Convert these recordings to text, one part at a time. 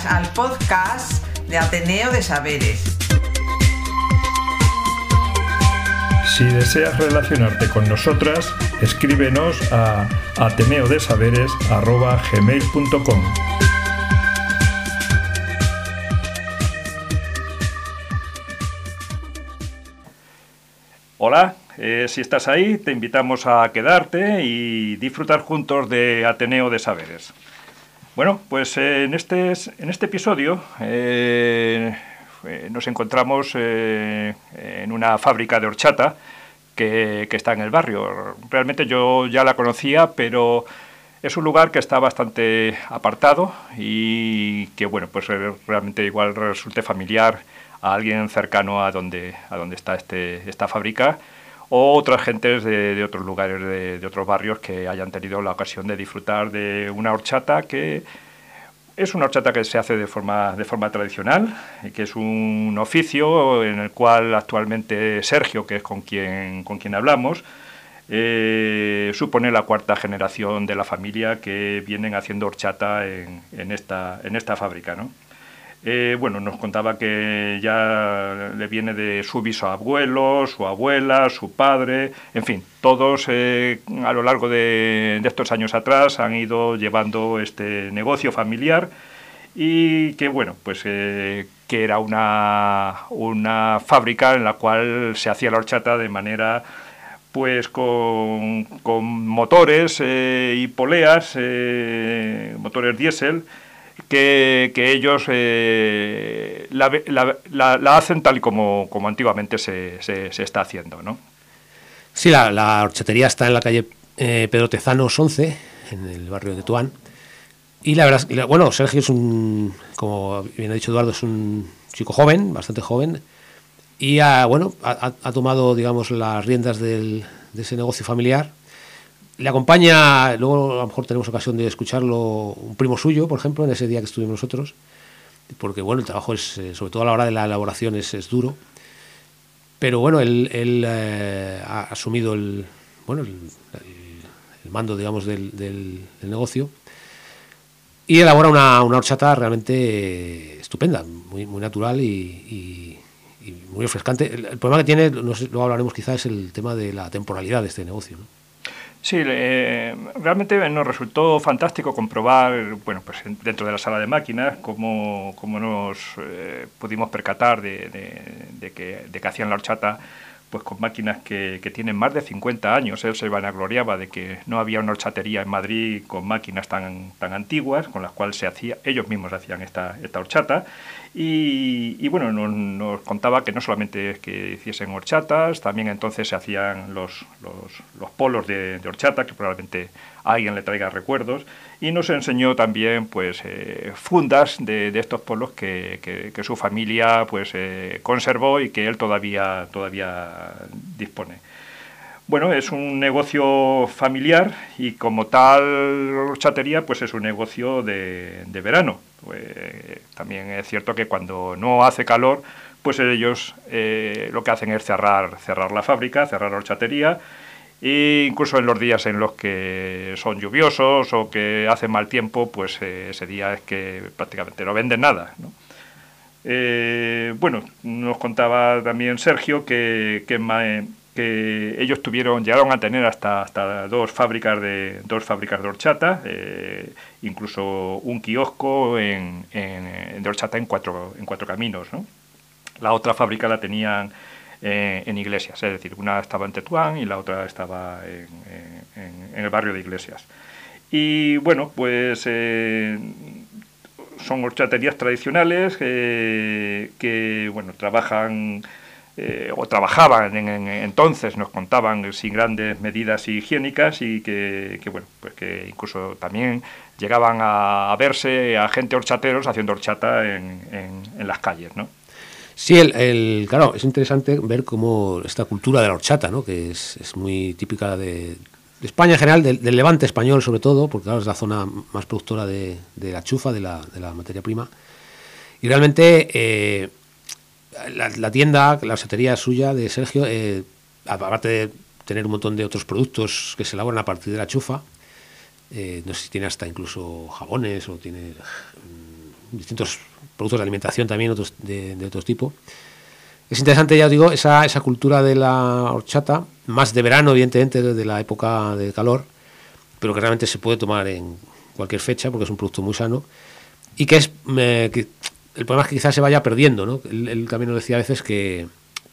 Bienvenidas al podcast de Ateneo de Saberes. Si deseas relacionarte con nosotras, escríbenos a ateneodesaberes.gmail.com Hola, eh, si estás ahí, te invitamos a quedarte y disfrutar juntos de Ateneo de Saberes. Bueno, pues eh, en, este, en este episodio eh, nos encontramos en una fábrica de horchata que, que, está en el barrio. Realmente yo ya la conocía, pero es un lugar que está bastante apartado y que, bueno, pues realmente igual resulte familiar a alguien cercano a donde, a donde está este, esta fábrica o otras gentes de, otros lugares, de, otros barrios que hayan tenido la ocasión de disfrutar de una horchata que es una horchata que se hace de forma, de forma tradicional, y que es un oficio en el cual actualmente Sergio, que es con quien, hablamos, eh, supone la cuarta generación de la familia que vienen haciendo horchata en, esta, en esta fábrica. ¿no? Eh, bueno, nos contaba que ya le viene de su bisabuelo, su abuela, su padre, en fin, todos eh, a lo largo de, estos años atrás han ido llevando este negocio familiar y que, bueno, pues eh, que era una, una fábrica en la cual se hacía la horchata de manera pues con, con motores y poleas, motores diésel, que, ellos eh, la, hacen tal y como, como antiguamente se, se, está haciendo. ¿no? Sí, la, horchatería está en la calle eh, Pedro Tezanos 11, en el barrio de Tuán. Y la verdad, bueno, Sergio es un, como bien ha dicho Eduardo, es un chico joven, bastante joven, y ha, bueno, ha, tomado, digamos, las riendas del, de ese negocio familiar le acompaña, luego a lo mejor tenemos ocasión de escucharlo, un primo suyo, por ejemplo, en ese día que estuvimos nosotros, porque bueno, el trabajo es, eh, sobre todo a la hora de la elaboración, es, duro. Pero bueno, él, eh, ha asumido el, bueno, el, mando, digamos, del, negocio y elabora una, horchata realmente estupenda, muy, natural y, muy refrescante. El, problema que tiene, no luego hablaremos quizás, es el tema de la temporalidad de este negocio. ¿no? Sí, realmente nos resultó fantástico comprobar, bueno, pues dentro de la sala de máquinas, cómo, cómo nos eh, pudimos percatar de, de, que, de que hacían la horchata pues con máquinas que, que, tienen más de 50 años. Él se vanagloriaba de que no había una horchatería en Madrid con máquinas tan, tan antiguas, con las cuales se hacía, ellos mismos hacían esta, esta horchata. Y, bueno, nos, contaba que no solamente que hiciesen horchatas, también entonces se hacían los, los, polos de, horchata, que probablemente alguien le traiga recuerdos, y nos enseñó también pues eh, fundas de, de, estos polos que, que, su familia pues eh, conservó y que él todavía, todavía dispone. Bueno, es un negocio familiar y como tal horchatería pues es un negocio de, de verano pues, también es cierto que cuando no hace calor, pues ellos eh, lo que hacen es cerrar, cerrar la fábrica, cerrar la horchatería, incluso en los días en los que son lluviosos o que hace mal tiempo, pues eh, ese día es que prácticamente no venden nada. Eh, bueno, nos contaba también Sergio que, que que ellos tuvieron, llegaron a tener hasta, hasta dos fábricas de dos fábricas de horchata, eh, incluso un kiosco en, en, de horchata en cuatro, en cuatro caminos. ¿no? La otra fábrica la tenían eh, en Iglesias, es decir, una estaba en Tetuán y la otra estaba en, el barrio de Iglesias. Y bueno, pues eh, son horchaterías tradicionales que bueno, trabajan eh, o trabajaban en, entonces, nos contaban, sin grandes medidas higiénicas y que, bueno, pues que incluso también llegaban a, verse a gente horchateros haciendo horchata en, en, las calles, ¿no? Sí, el, claro, es interesante ver cómo esta cultura de la horchata, ¿no? que es, es muy típica de, España en general, del, levante español sobre todo, porque claro, es la zona más productora de, de la chufa, de la, de la materia prima. Y realmente eh, la, la tienda, la horchatería suya de Sergio, eh, aparte de tener un montón de otros productos que se elaboran a partir de la chufa, eh, no sé si tiene hasta incluso jabones o tiene mm, distintos productos de alimentación también otros de, de otro tipo. Es interesante, ya os digo, esa, esa cultura de la horchata, más de verano, evidentemente, de la época de calor, pero que realmente se puede tomar en cualquier fecha porque es un producto muy sano y que es eh, el problema es que quizás se vaya perdiendo, ¿no? Él, él también nos decía a veces que,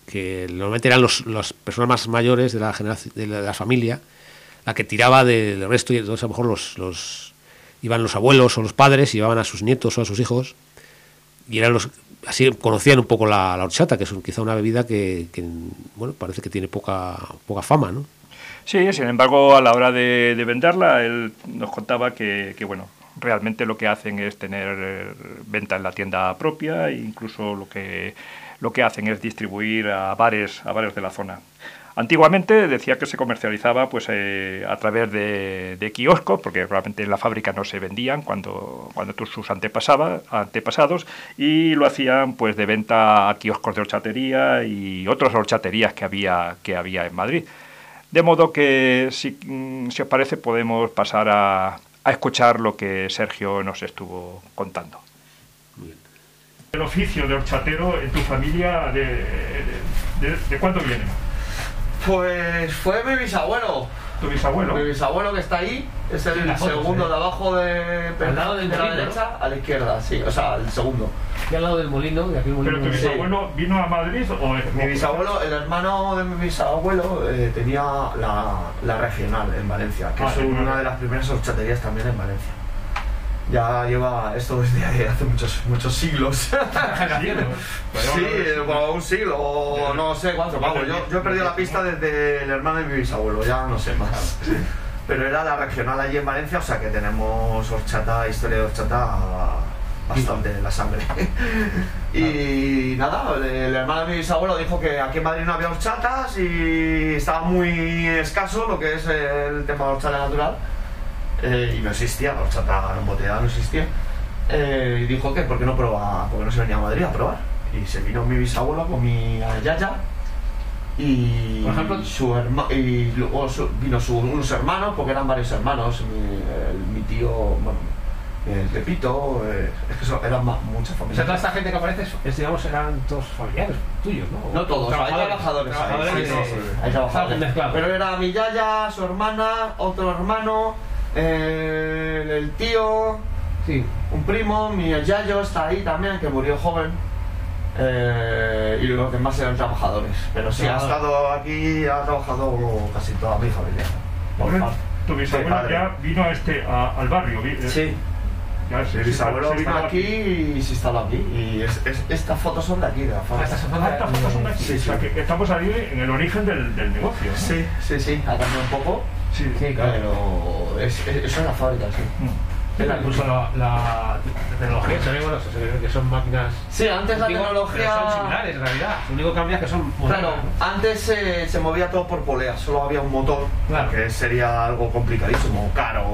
que normalmente eran los, las personas más mayores de la, generación, de la, de la familia la que tiraba del resto y entonces a lo mejor los, los iban los abuelos o los padres y llevaban a sus nietos o a sus hijos y eran los así conocían un poco la, horchata que es quizá una bebida que, que, bueno parece que tiene poca poca fama no Sí, sin embargo, a la hora de, de venderla, él nos contaba que, que, bueno, realmente lo que hacen es tener eh, venta en la tienda propia e incluso lo que, lo que hacen es distribuir a bares, a bares de la zona. Antiguamente decía que se comercializaba pues, eh, a través de, de kioscos, porque realmente en la fábrica no se vendían cuando, cuando sus antepasados, y lo hacían pues, de venta a kioscos de horchatería y otras horchaterías que había, que había en Madrid. De modo que, si, mm, si os parece, podemos pasar a, a escuchar lo que Sergio nos estuvo contando. El oficio de horchatero en tu familia, ¿de, de, de cuándo viene? Pues fue mi bisabuelo. ¿Tu bisabuelo? Mi bisabuelo que está ahí es el foto, segundo sí. de abajo de, Al lado del de la molino, derecha a la izquierda, sí, o sea, el segundo. Y al lado del molino, de aquí el molino. ¿Pero tu Sí. bisabuelo vino a Madrid o es Mi bisabuelo, el hermano de mi bisabuelo, eh, tenía la, la regional en Valencia, que Ah, es una de las primeras horchaterías también en Valencia. Ya lleva esto desde hace muchos, muchos siglos. Sí, bueno, un siglo o no sé cuánto. Vamos, yo, yo he perdido la pista desde el hermano de mi bisabuelo, ya no sé más. Pero era la regional allí en Valencia, o sea que tenemos horchata, historia de horchata bastante en la sangre. Y nada, el hermano de mi bisabuelo dijo que aquí en Madrid no había horchatas y estaba muy escaso lo que es el tema de horchata natural. Eh, y no existía, la horchata embotellada no existía. Eh, y dijo que por qué no probaba, porque no se venía a Madrid a probar. Y se vino mi bisabuelo con mi yaya y Por ejemplo- su herma- y luego su- vino su- unos hermanos, porque eran varios hermanos, mi, el- mi tío, bueno, el Pepito, eh, es que son- eran ma- muchas O sea, familias. toda esta gente que aparece, es, digamos, eran todos familiares tuyos, ¿no? No todos, hay trabajadores. ahí, Trabajadores sí, de- sí, sí, hay trabajadores. Pero era mi yaya, su hermana, otro hermano, eh, el tío, Sí. un primo, mi yayo está ahí también, que murió joven. eh, y los demás eran trabajadores. Pero sí, ha Trabajadores. estado aquí, ha trabajado casi toda mi familia. Parte. Tu Sí, bisabuelo padre. ya vino a este, a- al barrio. vi- eh, Sí, ya se- se- vino está aquí y se instaló aquí. Y es- es- estas fotos son de aquí, de la Ah, fábrica. estas son Ah, estas fotos son de aquí. Sí, O sea, sí. que estamos ahí en el origen del, del negocio. ¿no? Sí, sí, sí, ha cambiado un poco, Sí. Sí, claro. pero es, es- eso es la fábrica, sí. Mm. Pero incluso la, la tecnología se ve, bueno, se ve que son máquinas. Sí, antes la tecnología... pero Son similares en realidad. Lo único que cambia es que son Claro, ¿no? antes se, se movía todo por poleas, solo había un motor, Claro. que sería algo complicadísimo, caro,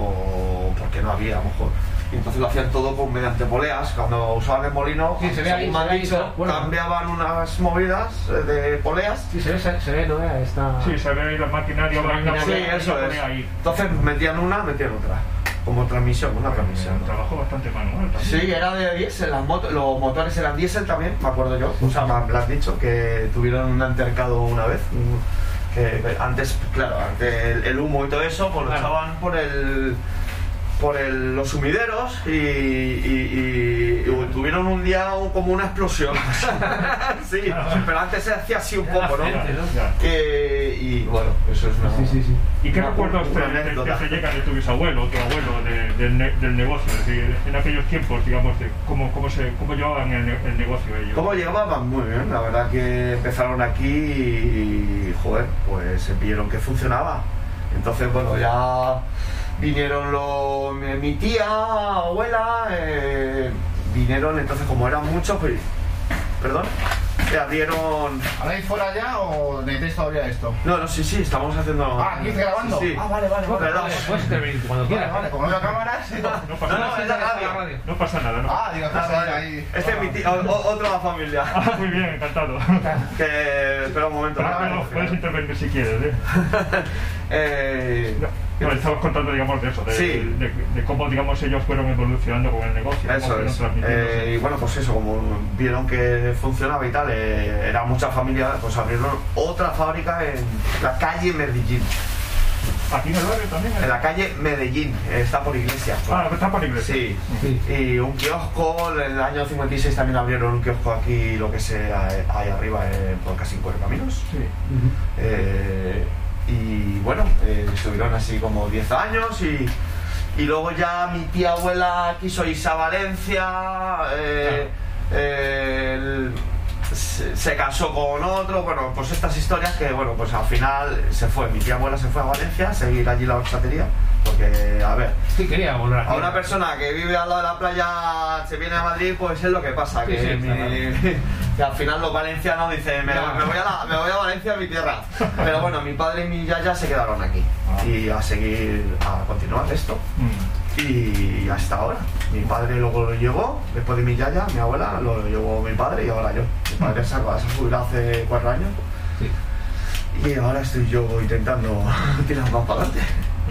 porque no había a lo mejor. Y entonces lo hacían todo con, mediante poleas. Cuando usaban el molino, Sí, se ve ahí, se ve ahí, dicho, bueno. cambiaban unas movidas eh, de poleas. Sí, se ve, se, se ve, ¿no? Esta... Sí, se ve ahí la maquinaria. Maquinaria, Sí, eso es. ahí. Entonces metían una, metían otra. Como transmisión, una transmisión. Un trabajo bastante manual también. Sí, era de diésel, las moto- los motores eran diésel también, me acuerdo yo. O sea, me lo has dicho, que tuvieron un altercado una vez. Que antes, claro, antes el, el humo y todo eso, pues lo Claro. echaban por el por el- los sumideros y, y- y- y tuvieron un día como una explosión. sí, pero antes se hacía así un poco, ¿no? Eh, y bueno, eso es una. Sí, sí, sí. ¿Y qué recuerdos te, te- te llegan de tu bisabuelo, tu abuelo, de- del, ne- del negocio? Es decir, en aquellos tiempos, digamos, de cómo, cómo, se, cómo llevaban el, ne- el negocio ellos. ¿Cómo llegaban? Muy bien, la verdad que empezaron aquí y, joder, pues se vieron que funcionaba. Entonces, bueno, ya vinieron los, mi, mi tía, abuela, eh, vinieron, entonces como eran muchos, pues, perdón, que abrieron... ¿Habláis fuera ya o necesitáis todavía esto? No, no, sí, sí, estamos haciendo... Ah, ¿aquí grabando? Sí, sí. Ah, vale, vale, vale. Perdón. Vale, puedes intervenir cuando Vale, quieras. vale, como no. No pasa no, nada. es la radio. No pasa nada, ¿no? Ah, digo, estás ahí, ahí. Este es mi tío, o- o- otro de la familia. Ah, muy bien, encantado. Que... Espera un momento. Pero, puedes intervenir si quieres, ¿eh? eh, No, estamos contando, digamos, de eso, de, Sí. de, de cómo, digamos, ellos fueron evolucionando con el negocio. Eso es. Eh, y bueno, pues eso, como vieron que funcionaba y tal, eh, era mucha familia, pues abrieron otra fábrica en la calle Medellín. Aquí en el barrio también. ¿eh? En la calle Medellín, está por iglesia. Ah, está por iglesia. Sí. Sí. Y un kiosco, en el año 56 también abrieron un kiosco aquí, lo que sea, eh, ahí arriba, eh, por casi cuatro caminos. Sí. Eh, y bueno, eh, estuvieron así como 10 años y, y luego ya mi tía abuela quiso irse a Valencia, eh, eh, se, casó con otro, bueno, pues estas historias que bueno, pues al final se fue, mi tía abuela se fue a Valencia a seguir allí la horchatería, porque a ver, Sí, quería volver a una persona que vive al lado de la playa se viene a Madrid, pues es lo que pasa, que, Sí, sí, mi- está que al final los valencianos dicen, me, voy a la- me voy a Valencia, a mi tierra. Pero bueno, mi padre y mi yaya se quedaron aquí Ah. y a seguir, a continuar esto. Mm. Y hasta ahora. Mi padre luego lo llevó, después de mi yaya, mi abuela, lo llevó mi padre y ahora yo. Mi padre se ha se ha jubilado hace cuatro años Sí. y ahora estoy yo intentando tirar más para adelante.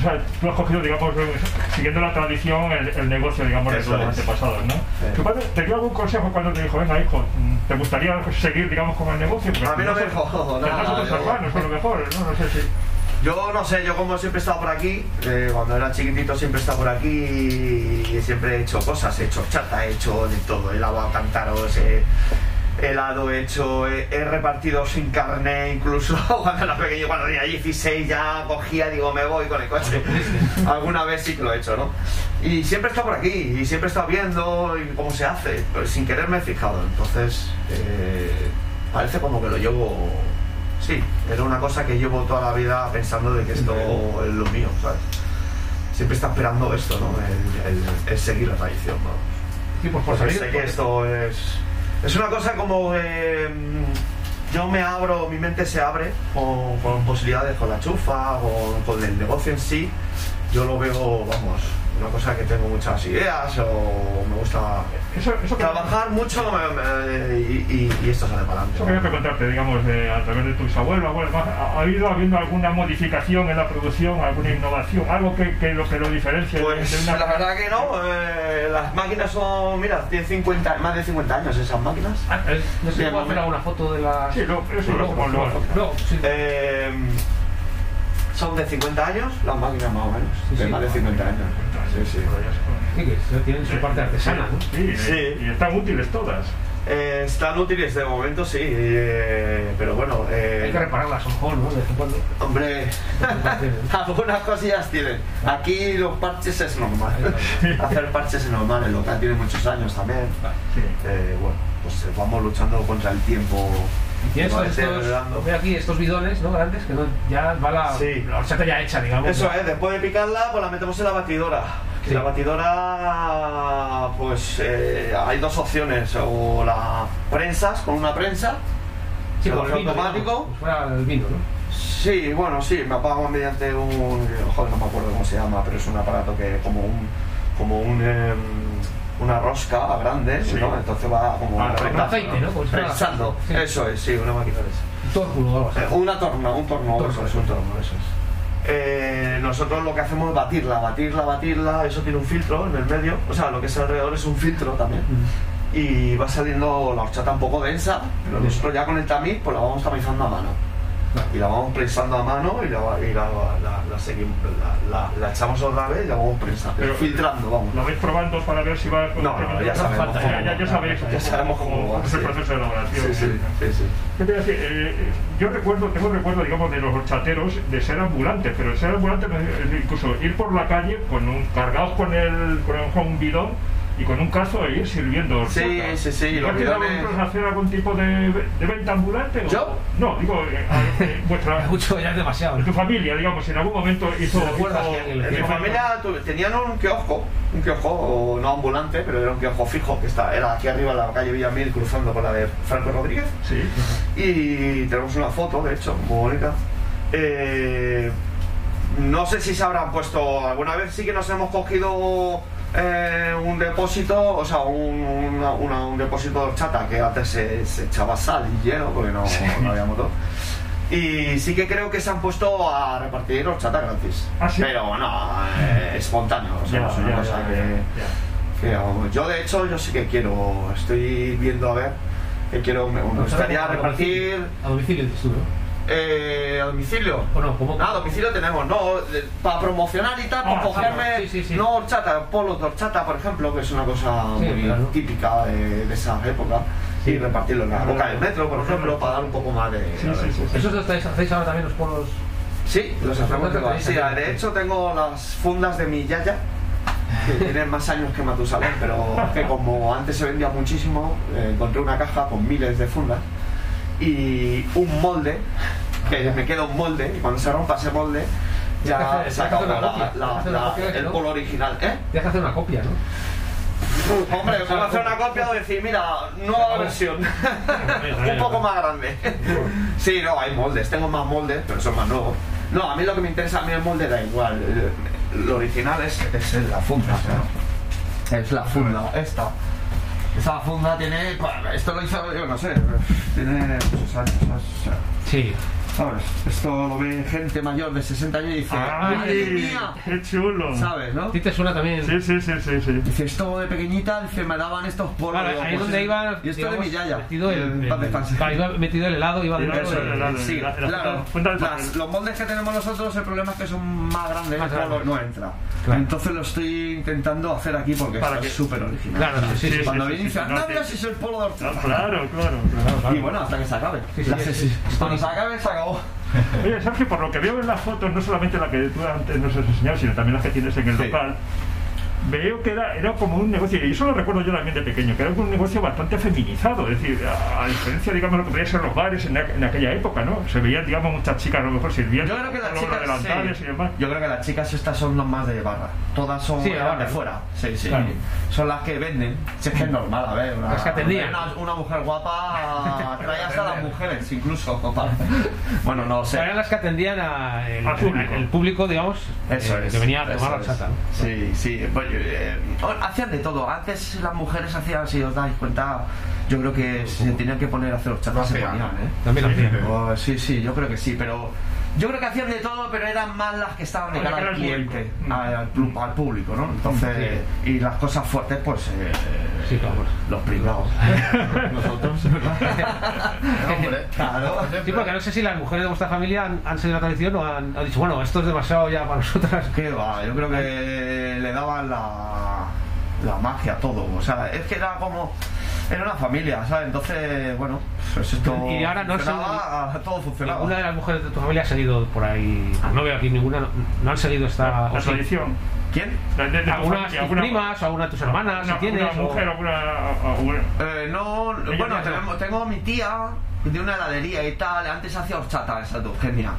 O sea, tú has cogido, digamos, eh, siguiendo la tradición, el, el negocio, digamos, de Eso tus es. antepasados, ¿no? ¿Tu padre te dio algún consejo cuando te dijo, venga, hijo, ¿te gustaría seguir, digamos, con el negocio? Porque A mí no me nada, otros yo- hermanos, lo mejor, ¿no? No sé si... Yo no sé, yo como siempre he estado por aquí, eh, cuando era chiquitito siempre he estado por aquí y siempre he hecho cosas, he hecho chata, he hecho de todo, he lavado cántaros, he helado, he hecho, he, he repartido sin carne, incluso cuando era pequeño, cuando tenía 16 ya cogía, digo, me voy con el coche. Alguna vez sí que lo he hecho, ¿no? Y siempre he estado por aquí, y siempre he estado viendo y cómo se hace, pero sin querer me he fijado, entonces eh, parece como que lo llevo Sí, era una cosa que llevo toda la vida pensando de que esto es lo mío, ¿sabes? Siempre está esperando esto, ¿no? El, el- el seguir la tradición, ¿no? Sí, pues por salir. sé que esto es... Es una cosa como... eh, yo me abro, mi mente se abre con, con posibilidades, con la chufa, con, con el negocio en sí. Yo lo veo, vamos, una cosa que tengo muchas ideas o me gusta Eso, eso que- trabajar mucho me- me- y, y- y esto sale para adelante. Eso quería preguntarte, digamos, de- a través de tus abuelos, abuelos, ¿ha, ha habido habiendo alguna modificación en la producción, alguna innovación, algo que, que lo que lo diferencie de- Pues de una... la verdad que no, eh, las máquinas son, mira, tienen 50, más de 50 años esas máquinas. Ah, eh, no sé si puedo hacer alguna foto de la. Sí, lo- eso lo luego, hacemos luego. luego, sí. Eh, son de 50 años las máquinas más o menos, Sí, de sí. más de 50 años. Sí, sí. Sí, que tienen su parte artesana, ¿no? Sí, Sí. y están útiles todas. Eh, están útiles de momento, sí, eh, pero bueno, eh, Hay que repararlas, ojo, ¿no? De vez en cuando. hombre, algunas cosillas tienen. Aquí los parches es normal, hacer parches es normal, el local tiene muchos años también. Sí. Eh, bueno, pues eh, vamos luchando contra el tiempo. Y tienes estos, ve aquí estos bidones, ¿no? Grandes, que no, ya va la, Sí. la horchata ya hecha, digamos. Eso ya. es, después de picarla, pues la metemos en la batidora. Sí. la batidora, pues eh, hay dos opciones, o la prensas con una prensa, Sí, el con el vino, automático. digamos, como si fuera el vino, ¿no? Sí, bueno, sí, me apago mediante un, joder, no me acuerdo cómo se llama, pero es un aparato que como un, como un, em, una rosca grande, Sí. ¿no? Entonces va como Ah, con prensando, aceite, ¿no? Prensando. sí. Eso es, sí, una máquina de esa. Un tórculo o algo así. Eh, Una torna, un torno, Torno, eso es, un torno, eso es. Eh, nosotros lo que hacemos es batirla, batirla, batirla, eso tiene un filtro en el medio, o sea, lo que es alrededor es un filtro también. Y va saliendo la horchata un poco densa, pero Mm. nosotros ya con el tamiz pues la vamos tamizando a mano. Y la vamos prensando a mano y la, y la, la- la seguimos, la, echamos otra vez y la vamos prensando, Pero- filtrando, vamos. ¿Lo vais probando para ver si va... No, no, ya sabemos Ya, cómo- ya, ya sabéis ya cómo- sabemos cómo va, es el proceso de elaboración. Sí, sí, sí, sí. ¿Qué te iba a decir? Eh, eh, yo recuerdo, tengo recuerdo, digamos, de los horchateros de ser ambulantes, pero el ser ambulante, incluso ir por la calle con un, cargados con, el, con, el- con un bidón y con un cazo ir sirviendo Sí, horchata. sí, sí, ¿Y los ¿Ha quedado vosotros hacer algún tipo de, de venta ambulante? o- ¿Yo? No, digo, eh, eh, vuestra, Mucho ya es demasiado. tu familia, digamos, en algún momento hizo... ¿Te recuerdas hizo- que el- mi familia tu- tenían un kiosco, un kiosco no ambulante, pero era un kiosco fijo que está, era aquí arriba en la calle Villamil cruzando con la de Franco Rodríguez. Sí. Y tenemos una foto, de hecho, muy bonita. Eh, no sé si se habrán puesto alguna vez, sí que nos hemos cogido eh, un depósito, o sea, un, una- una- un depósito de horchata que antes se, se echaba sal y hielo porque no, no había motor. Y sí que creo que se han puesto a repartir horchata gratis. ¿Ah, sí? Pero bueno, eh, espontáneo, o sea, Ya, no es una cosa que- yo de hecho yo sí que quiero, estoy viendo a ver que quiero, me, gustaría repartir A domicilio, ¿no? Eh, a domicilio. ¿O no? ¿Cómo? Ah, a domicilio tenemos, no, de- para promocionar y tal, Ah, para cogerme, sí, sí, sí. no horchata, polos de horchata, por ejemplo, que es una cosa Sí, muy claro. típica de, de esa época, y repartirlo en la boca del metro, por ejemplo, para dar un poco más de... Sí, sí, sí, sí. ¿Eso lo estáis- hacéis ahora también los polos? Sí, los hacemos que Sí, de hecho tengo las fundas de mi yaya, que tienen más años que Matusalén, pero que como antes se vendía muchísimo, eh, encontré una caja con miles de fundas y un molde, que me queda un molde, y cuando se rompa ese molde, ya se acabó el polo original. ¿Eh? Tienes que hacer una copia, ¿no? Hombre, puedo hacer una copia o decir, mira, nueva versión, un poco más grande. Sí, no, hay moldes, tengo más moldes, pero son más nuevos. No, a mí lo que me interesa, a mí el molde da igual. Lo original es, es la funda. ¿no? Es la funda, esta. Esta funda tiene, esto lo hizo, yo no sé, tiene muchos años, ¿sabes? Sí. ¿Sabes? Esto lo ve gente mayor de 60 años y dice, ¡madre ¡Ay! mía! ¡Qué chulo! ¿Sabes, no? ¿A ti te suena también? Sí, sí, sí, sí, sí. Dice, esto de pequeñita, dice, me daban estos polos. Claro, ahí es pues, donde iba, Y esto de mi digamos, yaya. metido el, En el- claro, iba metido el helado, iba dentro Eso, del- el helado. Sí, La- la claro. Las- los moldes que tenemos nosotros, el problema es que son más grandes, Más el no entra. Claro. Entonces lo estoy intentando hacer aquí porque Para que- súper original. Claro, sí, sí, sí. Cuando sí, viene y dice, no, mira si es el polo de. Claro, claro. Y bueno, hasta que se acabe. Sí. Cuando se acabe, se acabó. Oye, Sergio, por lo que veo en las fotos, no solamente la que tú antes nos has enseñado, sino también las que tienes en el Sí. local, veo que era, era como un negocio, y eso lo recuerdo yo también de pequeño, que era un negocio bastante feminizado, es decir, a, a diferencia, digamos, lo que podía ser los bares en, aqu- en aquella época, ¿no? Se veían, digamos, muchas chicas a lo mejor sirviendo Yo creo que las con los chicas. delantales sí. y demás. Yo creo que las chicas estas son las más de barra. Todas son Sí, de barra, fuera. Sí, sí. Claro. Son las que venden. Si es que es normal, a ver. Una, Las que atendían. Una, una mujer guapa trae hasta las mujeres, incluso. Bueno, no sé. Eran las que atendían a el, Al público. el público, digamos, Eso eh, es. que venía a tomar la chata. ¿no? Sí, sí. Pues, eh, hacían de todo. Antes las mujeres hacían, si os dais cuenta, yo creo que se tenían que poner a hacer se hacían. ponían, ¿eh? También. Oh, sí, sí, yo creo que sí, pero yo creo que hacían de todo, pero eran más las que estaban de cara al cliente, al, público, ¿no? Entonces, y las cosas fuertes, pues eh, Sí, claro. los privados. Nosotros. Hombre. Claro. Sí, porque no sé si las mujeres de vuestra familia han, han seguido la tradición o han, han dicho, bueno, esto es demasiado ya para nosotras. ¿Qué va? Yo creo que le daban la, la magia a todo. O sea, es que era como. Era una familia, ¿sabes? Entonces, bueno, pues esto. Y ahora no funcionaba, todo funcionaba. ¿Ninguna de las mujeres de tu familia ha seguido por ahí? No veo aquí ninguna, no, no han seguido esta... La tradición. ¿Quién? De- de- de Algunas familia, tus alguna- primas o alguna de tus hermanas, si tienes. una o- mujer, alguna, alguna- Eh, no, Ella bueno, tenemos, tengo a mi tía tiene una heladería y tal. Antes hacía horchata esa de Eugenia.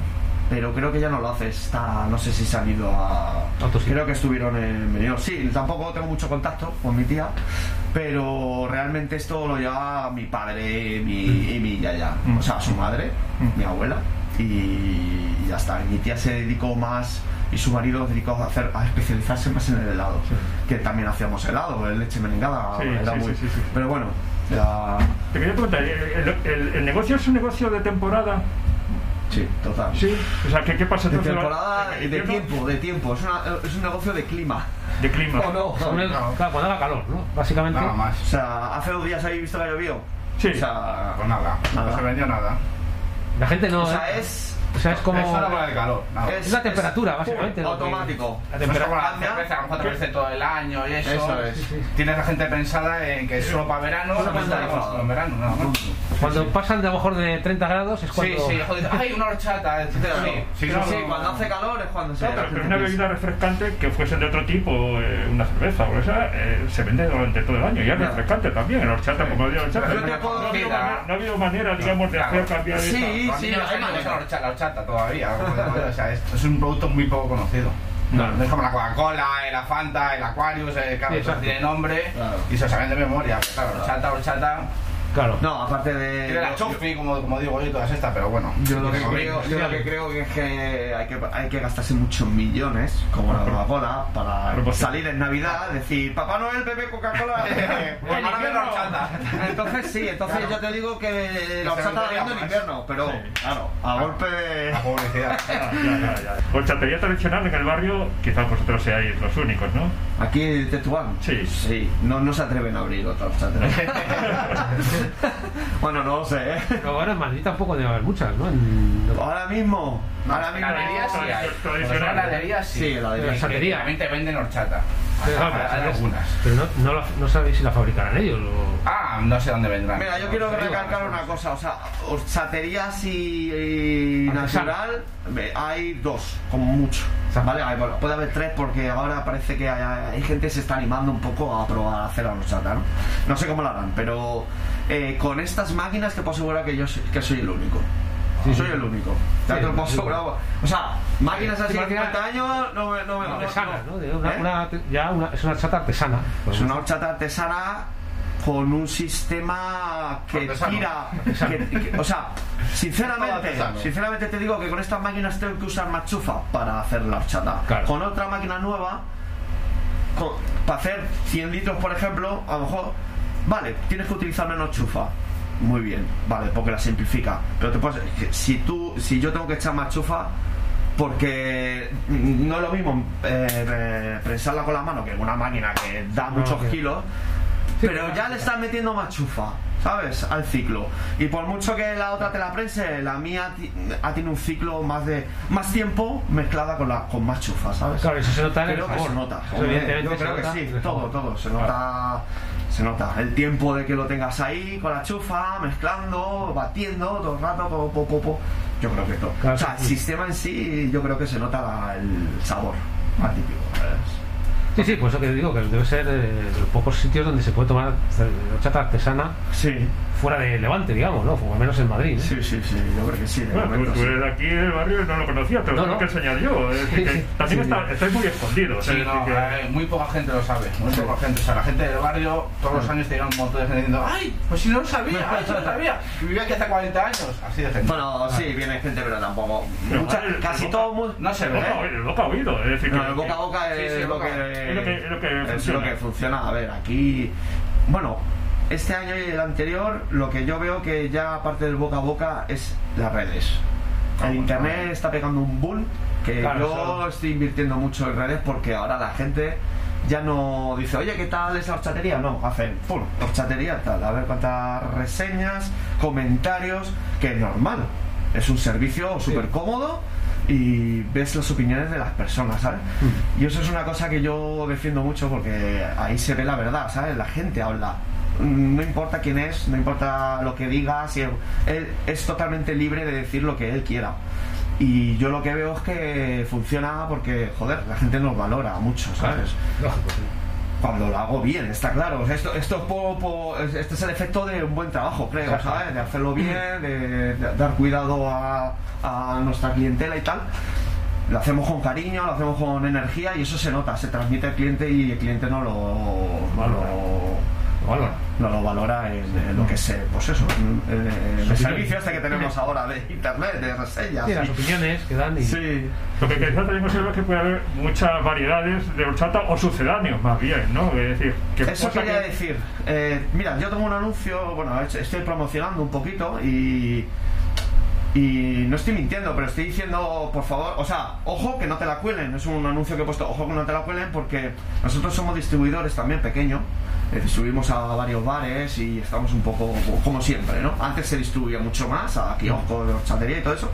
Pero creo que ya no lo hace. Está, no sé si se han ido a. Creo que estuvieron en Benidorm. Sí, tampoco tengo mucho contacto con mi tía. Pero realmente esto lo lleva mi padre mi, y mi yaya. Mm. O sea, su madre, Mm. mi abuela. Y ya está. Mi tía se dedicó más. Y su marido se dedicó a, hacer, a especializarse más en el helado. Que también hacíamos helado, el leche merengada. Sí, era muy-. Pero bueno, ya. Te quería preguntar, ¿el, el- el negocio es un negocio de temporada? Sí, total. Sí. O sea, ¿qué, qué pasa De entonces? temporada y de tiempo, de tiempo. Es, una- es un negocio de clima. De clima. ¿O no? Son el- No. claro, cuando haga calor, ¿no? Básicamente. Nada más. O sea, hace dos días habéis visto que ha llovido. Sí. O sea, Pues nada, Nada. no se vendió nada. La gente no... o sea, es O sea, es como. Es bola de calor. vamos. Es la temperatura, básicamente. que- automático. La No es temperatura. la cambia. cerveza, a lo mejor te ofrece todo el año y eso. Eso es. Tienes la gente pensada en que es solo para verano, Solo no para verano. solo en verano, nada más. Cuando pasan de a lo mejor de 30 grados es Sí, cuando. sí, joder, ay, una horchata. Sí, sí, Sí, no, sí, no, cuando no. hace calor es cuando se No, pero, la pero una bebida refrescante que fuese de otro tipo, eh, una cerveza o esa, eh, se vende durante todo el año. Y es Claro. refrescante también, el horchata, como digo, horchata. Pero No, no ha habido manera, no ha habido manera, digamos, de hacer cambiar Sí, sí, hay no manera. usan horchata, la horchata todavía. o sea, es, es un producto muy poco conocido. No. No es como la Coca-Cola, la Fanta, el Aquarius, el claro, Sí, eso exacto. tiene nombre Claro. y se saben de memoria. Claro, horchata, horchata. Claro. No, aparte de. Tiene la chofi, como, como digo yo, y todas estas, pero bueno. Yo lo, que creo, yo lo que creo que es que hay que, hay que gastarse muchos millones, como la Coca-Cola, para Propósito. salir en Navidad, decir, Papá Noel, Coca-Cola. Pues bebe horchata. Entonces sí, entonces Claro. yo te digo que la horchata la vendo en invierno, pero Sí. claro, a golpe de... La publicidad. Horchatería tradicional en el barrio, quizás vosotros seáis los únicos, ¿no? Aquí en Tetuán. Sí. Sí, no, no se atreven a abrir otra horchatería. bueno, no lo sé, ¿eh? Pero ahora en Madrid tampoco debe haber muchas, ¿no? En- Ahora mismo, ahora mismo... Heladería sí hay. Tradicional. Heladería sí. Sí. La heladería. También te venden horchata. Pero, pero- algunas. Pero no, no, la- no sabéis si la fabricarán ellos. o- Ah, no sé dónde vendrán. Mira, yo quiero recalcar una cosa, o sea, horchatería así y Artesana. natural, ve, hay dos, como mucho. ¿Vale? Hay- bueno, puede haber tres porque ahora parece que hay, hay gente que se está animando un poco a probar a hacer la horchata, ¿no? No sé cómo lo harán, pero eh, con estas máquinas te puedo asegurar que yo soy, que soy el único. Sí, soy sí. el único. O sea, máquinas así de máquina- 50 años no me... No me no- Artesana, ¿no? De una, ¿Eh? una- ya una- es una chata artesana. Es una horchata artesana con un sistema que Artesano. tira. que- que- o sea, sinceramente, sinceramente te digo que con estas máquinas tengo que usar machufa para hacer la horchata. Claro. Con otra máquina nueva, con- para hacer 100 litros, por ejemplo, a lo mejor, vale, tienes que utilizar menos chufa. Muy bien, vale, porque la simplifica. Pero te puedes, si tú, si yo tengo que echar más chufa, porque no es lo mismo eh, prensarla con la mano que una máquina que da muchos kilos, Sí, pero ya le estás metiendo más chufa, ¿sabes? Al ciclo. Y por mucho que la otra te la prense, la mía ha tenido un ciclo más de más tiempo mezclada con la con más chufa, ¿sabes? Claro, eso se nota en el Creo que sabor. se nota. Eso Hombre, evidentemente yo se creo que sí, todo, todo. Se nota, se nota. El tiempo de que lo tengas ahí con la chufa, mezclando, batiendo todo el rato, po, po, po, po. Yo creo que todo. Claro, o sea, sí. el sistema en sí, yo creo que se nota la- el sabor atípico. ¿sabes? Sí, sí, por eso que digo que debe ser eh, pocos sitios donde se puede tomar horchata artesana Sí, fuera de Levante, digamos, ¿no? O al menos en Madrid. ¿no? sí, sí, sí, yo creo que sí. De Bueno, momento, tú eres de aquí del barrio y no lo conocía, te lo No, tengo no. que enseñar yo. Es decir, Sí, que sí. también Sí, está, estáis muy escondidos. Sí, es no, que- eh, muy poca gente lo sabe, muy poca gente. O sea, la gente del barrio todos los años tenía un montón de gente diciendo ¡Ay! Pues si no lo sabía, ¡ay! Si no lo sabía! Y vivía aquí hace 40 años, así de gente. Bueno, sí, viene gente, pero tampoco. Pero, mucha- el casi boca- todo el mundo. no se el ve. el boca oído. Es decir, No, que- el boca a es, lo boca- que, es lo que- es lo que es funciona. lo que funciona. A ver, aquí. Bueno, este año y el anterior, lo que yo veo que ya aparte del boca a boca es las redes. El internet está pegando un boom que Claro, yo eso. estoy invirtiendo mucho en redes porque ahora la gente ya no dice, oye, ¿qué tal esa horchatería? No, hacen, pum, horchatería tal, a ver cuántas reseñas, comentarios, que es normal. Es un servicio súper cómodo y ves las opiniones de las personas, ¿sabes? Y eso es una cosa que yo defiendo mucho porque ahí se ve la verdad, ¿sabes? La gente habla. Mm, No importa quién es, no importa lo que diga, si él, él es totalmente libre de decir lo que él quiera. Y yo lo que veo es que funciona porque, joder, la gente nos valora mucho, ¿sabes? Sí. Cuando lo hago bien, está claro. O sea, Esto, esto es po- po- este es el efecto de un buen trabajo, creo. ¿sabes? De hacerlo bien, de, de dar cuidado a, a nuestra clientela y tal. Lo hacemos con cariño, lo hacemos con energía y eso se nota, se transmite al cliente y el cliente no lo, no lo, Lo valora. no lo valora en, en lo que es, eh, pues eso, en, en el servicio este que tenemos ahora de internet, de reseñas. Sí, las opiniones que dan y... Sí. Lo que quizás considero es que puede haber muchas variedades de horchata o sucedáneos, más bien, ¿no? Es decir, que Eso quería que- decir. Eh, mira, yo tengo un anuncio, bueno, estoy promocionando un poquito y. Y no estoy mintiendo, pero estoy diciendo, por favor, o sea, ojo que no te la cuelen. Es un anuncio que he puesto, ojo que no te la cuelen, porque nosotros somos distribuidores también pequeños distribuimos a varios bares y estamos un poco como siempre, ¿no? Antes se distribuía mucho más a kioscos de horchatería y todo eso.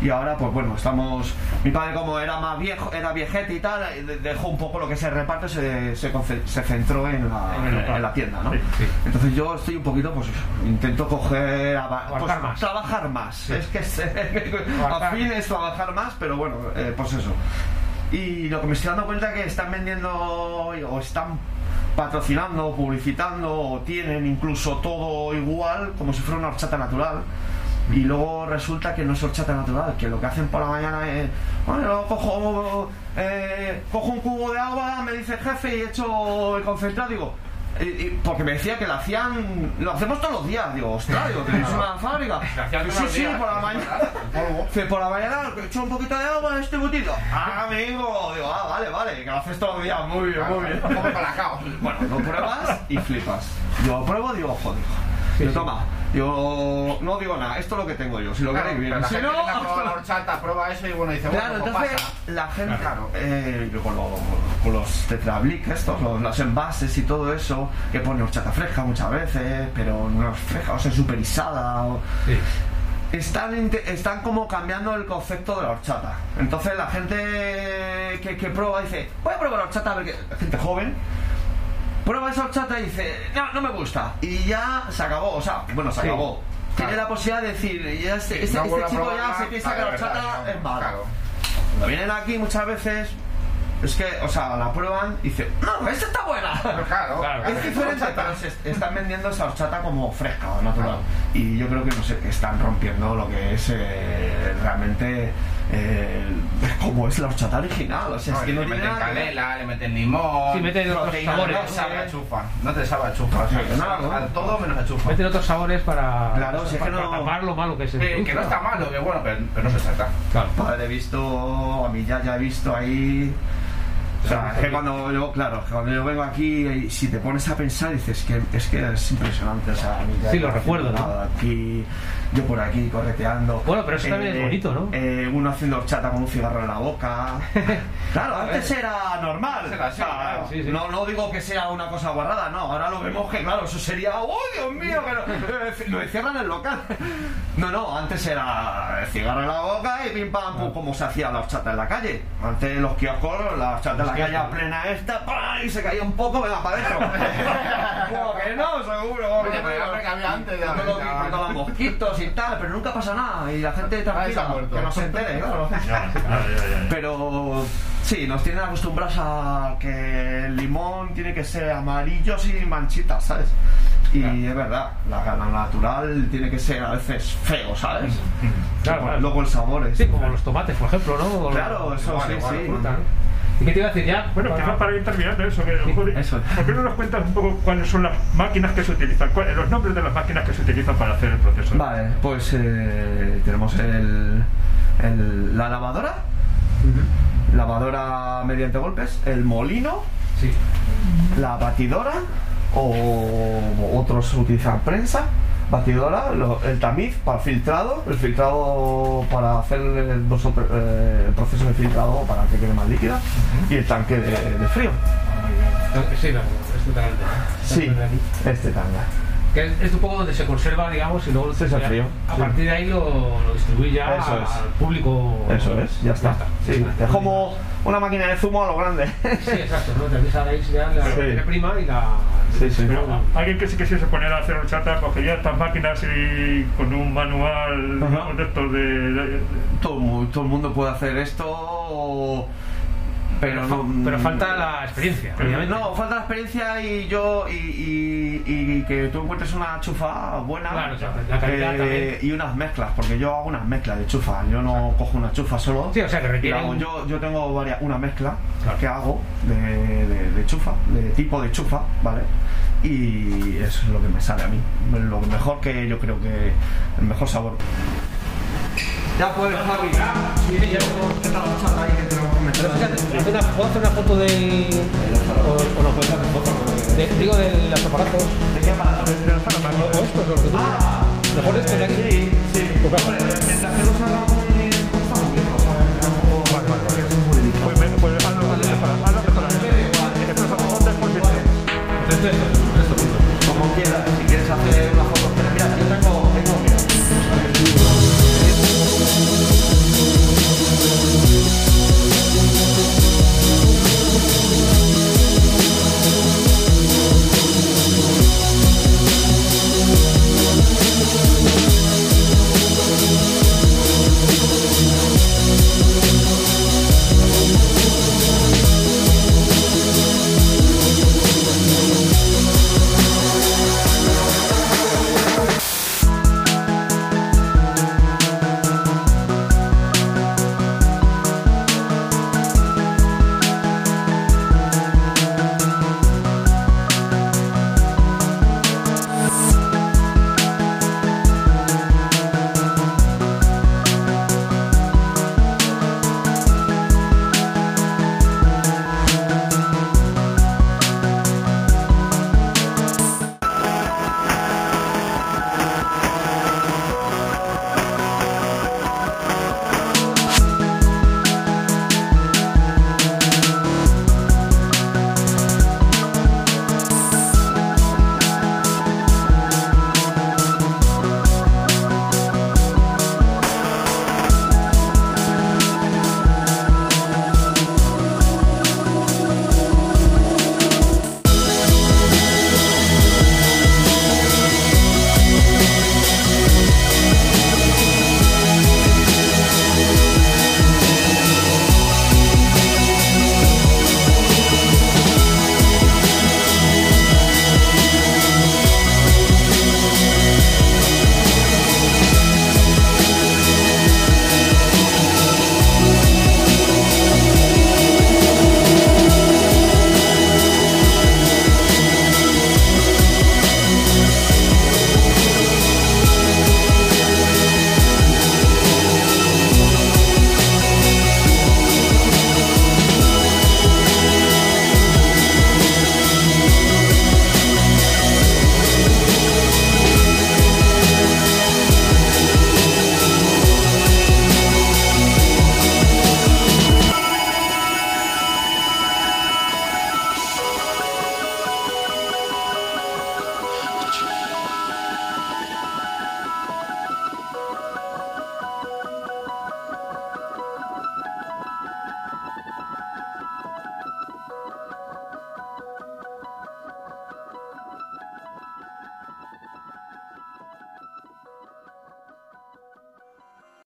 Y ahora, pues bueno, estamos. Mi padre, como era más viejo, era viejete y tal, de- dejó un poco lo que es el reparto se, se, se centró en la, En la tienda, ¿no? Sí, sí. Entonces yo estoy un poquito, pues intento coger. pues, más. trabajar más. Es que a fin es trabajar más, pero bueno, eh, pues eso. Y lo que me estoy dando cuenta es que están vendiendo o están patrocinando, publicitando o tienen incluso todo igual como si fuera una horchata natural. Y luego resulta que no es horchata natural, que lo que hacen por la mañana es, bueno, cojo, eh, cojo un cubo de agua, me dice el jefe y echo el concentrado, digo, y- y- porque me decía que lo hacían, lo hacemos todos los días, digo, ostras, digo, tenéis una fábrica. Sí, sí, por la mañana. Por la mañana echo un poquito de agua en este botito. Ah, amigo, digo, ah, vale, vale, que lo haces todos los días, muy bien, muy bien. Como colacao. Bueno, lo pruebas y flipas. Yo lo pruebo, digo, joder. Yo, toma, yo no digo nada, esto es lo que tengo yo, si lo Claro, queréis bien. la Si gente no, que la horchata prueba eso y bueno, dice, Claro, bueno, ¿cómo entonces pasa? la gente Claro. eh, yo con, lo- con los tetrablic estos, los, los envases y todo eso, que pone horchata fresca muchas veces, pero no es fresca, o sea, superisada. O, Sí. están, están como cambiando el concepto de la horchata. Entonces la gente que, que prueba dice, voy a probar la horchata, a ver qué-". la gente joven. Prueba esa horchata y dice, no, no me gusta. Y ya se acabó, o sea, bueno, se Sí, acabó. Tiene la posibilidad de decir, ya este, este- no este chico ya se piensa que la horchata es mala. claro. Cuando vienen aquí muchas veces, es que, o sea, la prueban y dicen, no, esta está buena. Pero claro, Claro. Es diferente, pero se están vendiendo esa horchata como fresca o natural. Y yo creo que no sé, que están rompiendo lo que es eh, realmente eh, como es la horchata original. O sea, es que no le meten canela, le meten limón. Sí, meten otros proteína, sabores. No no sabe a chufa. No te sabe a chufa. o sea, Sí, no, no. a todo menos a chufa. Meten otros sabores para, Claro, si es que no- para tapar lo malo que es Eh, que no está malo, que bueno, pero, pero no se trata. Claro. Padre, he visto, a mí ya, ya he visto ahí. O sea, es que cuando yo, claro, cuando yo vengo aquí, y si te pones a pensar, dices que es que es impresionante. O sea, a mí ya Sí, no lo recuerdo, ¿no? Aquí, yo por aquí correteando. Bueno, pero eso también es bonito, ¿no? eh, uno haciendo horchata con un cigarro en la boca. Claro, antes era normal. Era así, O sea, claro, sí, sí. No, no digo que sea una cosa guardada, no. Ahora lo vemos que, claro, eso sería, ¡oh, Dios mío! Que no, eh, lo encierran el local. No, no, antes era el cigarro en la boca y pim pam pum, como se hacía la horchata en la calle. Antes los kioscos, la horchata en la calle a plena esta, ¡pam! y se caía un poco, venga, para adentro. Que no, seguro. Oye, pero cabía antes de la mosquitos y tal, pero nunca pasa nada. Y la gente tranquila, muerto. que no se entere, claro. Pero sí, nos tienen acostumbrados a que el limón tiene que ser amarillo sin manchitas, ¿sabes? Y es verdad, la gana natural tiene que ser a veces feo, ¿sabes? Claro, Luego- claro. Luego el sabor es. Sí, como los tomates, por ejemplo, ¿no? O Claro, eso igual, sí, igual, sí. fruta, ¿no? ¿Y qué te iba a decir ya? Bueno, Para- quizás para ir terminando eso, que, Sí, joder, eso. ¿por qué no nos cuentas un poco cuáles son las máquinas que se utilizan, cuál- los nombres de las máquinas que se utilizan para hacer el proceso? Vale, pues eh, tenemos el, el- la lavadora, lavadora mediante golpes, el molino, Sí. la batidora o otros utilizan prensa, batidora, lo- el tamiz para filtrado, el filtrado para hacer el, vosotros- eh, el proceso de filtrado para que quede más líquida y el tanque de, de frío. Sí, no, este talante. Sí, este tanga. Que es, es un poco donde se conserva, digamos, y luego Sí, el ya- frío, a sí. partir de ahí lo, lo distribuye ya Eso es. al público. Eso es, ya está. Sí, es como una máquina de zumo a lo grande. Sí, exacto, ¿no? Sabéis ya la Sí. materia prima y la. Sí, sí. Pero alguien que se quisiese poner a hacer horchata cogería estas máquinas y con un manual de estos de, de- todo, mu- todo el mundo puede hacer esto, pero no. pero falta la experiencia. No, falta la experiencia y yo y, y- y que tú encuentres una chufa buena Claro, la calidad eh, y unas mezclas, porque yo hago unas mezclas de chufa, yo no cojo una chufa solo. Sí, o sea, que requiere hago- un- yo, yo tengo varias, una mezcla Claro. que hago de, de- de chufa, de tipo de chufa, ¿vale? Y eso es lo que me sale a mí, lo mejor que yo creo que el mejor sabor. Ya puedes, Harry. Sí, ya puedo ahí que te lo comentar. Pero fíjate, ¿puedo hacer una foto de...? O, digo, de los ah, aparatos. Este ¿De qué aparatos? ¿De los aparatos? Los que mejor. Sí,